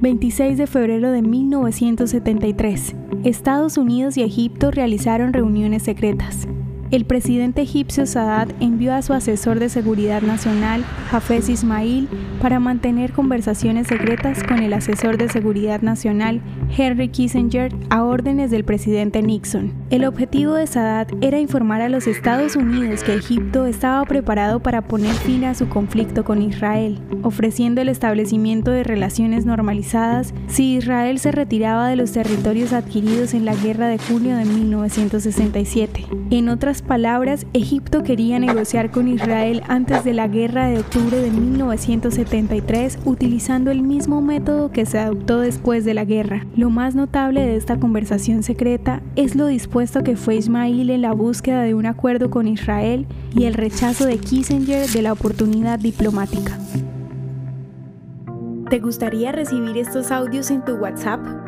26 de febrero de 1973. Estados Unidos y Egipto realizaron reuniones secretas. El presidente egipcio Sadat envió a su asesor de seguridad nacional, Hafez Ismail, para mantener conversaciones secretas con el asesor de seguridad nacional, Henry Kissinger, a órdenes del presidente Nixon. El objetivo de Sadat era informar a los Estados Unidos que Egipto estaba preparado para poner fin a su conflicto con Israel, ofreciendo el establecimiento de relaciones normalizadas si Israel se retiraba de los territorios adquiridos en la guerra de junio de 1967. En otras palabras, Egipto quería negociar con Israel antes de la guerra de octubre de 1973 utilizando el mismo método que se adoptó después de la guerra. Lo más notable de esta conversación secreta es lo dispuesto que fue Ismail en la búsqueda de un acuerdo con Israel y el rechazo de Kissinger de la oportunidad diplomática. ¿Te gustaría recibir estos audios en tu WhatsApp?